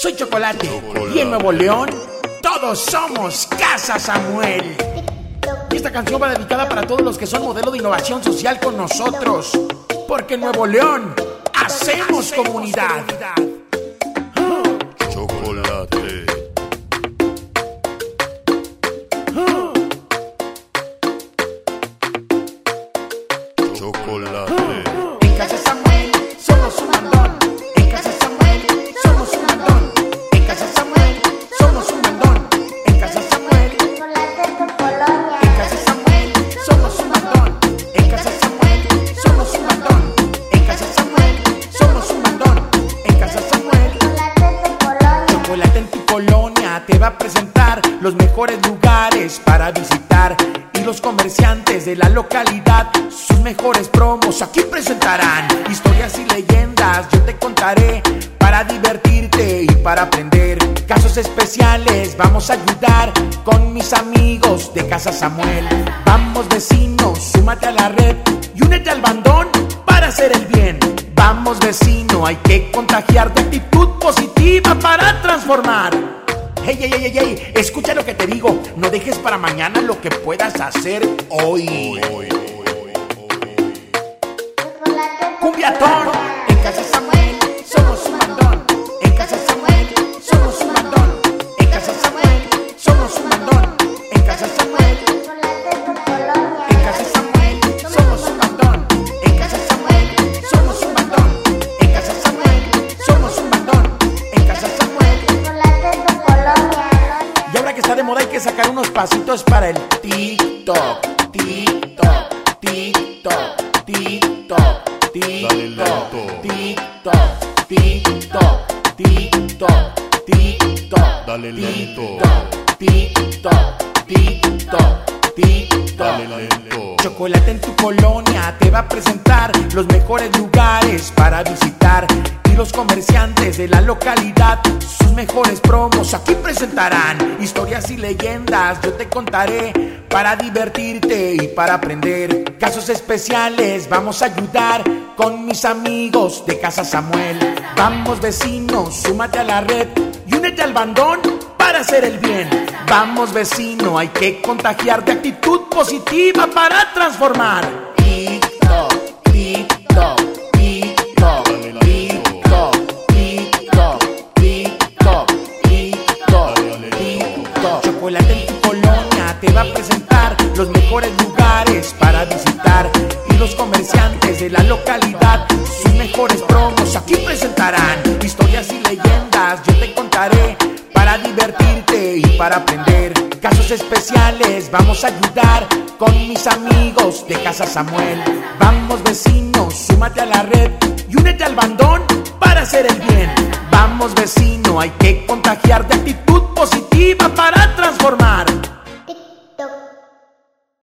Soy Chocolate. Y en Nuevo León, todos somos Casa Samuel. Y esta canción va dedicada para todos los que son modelo de innovación social con nosotros. Porque en Nuevo León hacemos comunidad. Chocolate. Chocolate. En Casa Samuel somos un mandón. Presentar los mejores lugares para visitar. Y los comerciantes de la localidad sus mejores promos aquí presentarán. Historias y leyendas yo te contaré para divertirte y para aprender. Casos especiales vamos a ayudar con mis amigos de Casa Samuel. Vamos vecinos súmate a la red y únete al bandón para hacer el bien. Vamos vecino, hay que contagiar de actitud positiva para transformar. Hey, hey, hey, hey, hey, escucha lo que te digo, no dejes para mañana lo que puedas hacer hoy. Cumbiatón, que sacar unos pasitos para el TikTok, TikTok, TikTok, TikTok, TikTok. TikTok, TikTok, TikTok, TikTok, Dale lento. TikTok, TikTok, TikTok. Chocolate en tu colonia te va a presentar los mejores lugares para visitar los comerciantes de la localidad sus mejores promos aquí presentarán historias y leyendas yo te contaré para divertirte y para aprender casos especiales vamos a ayudar con mis amigos de Casa Samuel vamos vecinos súmate a la red y únete al bandón para hacer el bien. Vamos vecino, hay que contagiar de actitud positiva para transformar. Los mejores lugares para visitar. Y los comerciantes de la localidad sus mejores promos aquí presentarán. Historias y leyendas yo te contaré para divertirte y para aprender. Casos especiales vamos a ayudar con mis amigos de Casa Samuel. Vamos vecinos súmate a la red y únete al bandón para hacer el bien. Vamos vecino hay que contagiar de actitud positiva para transformar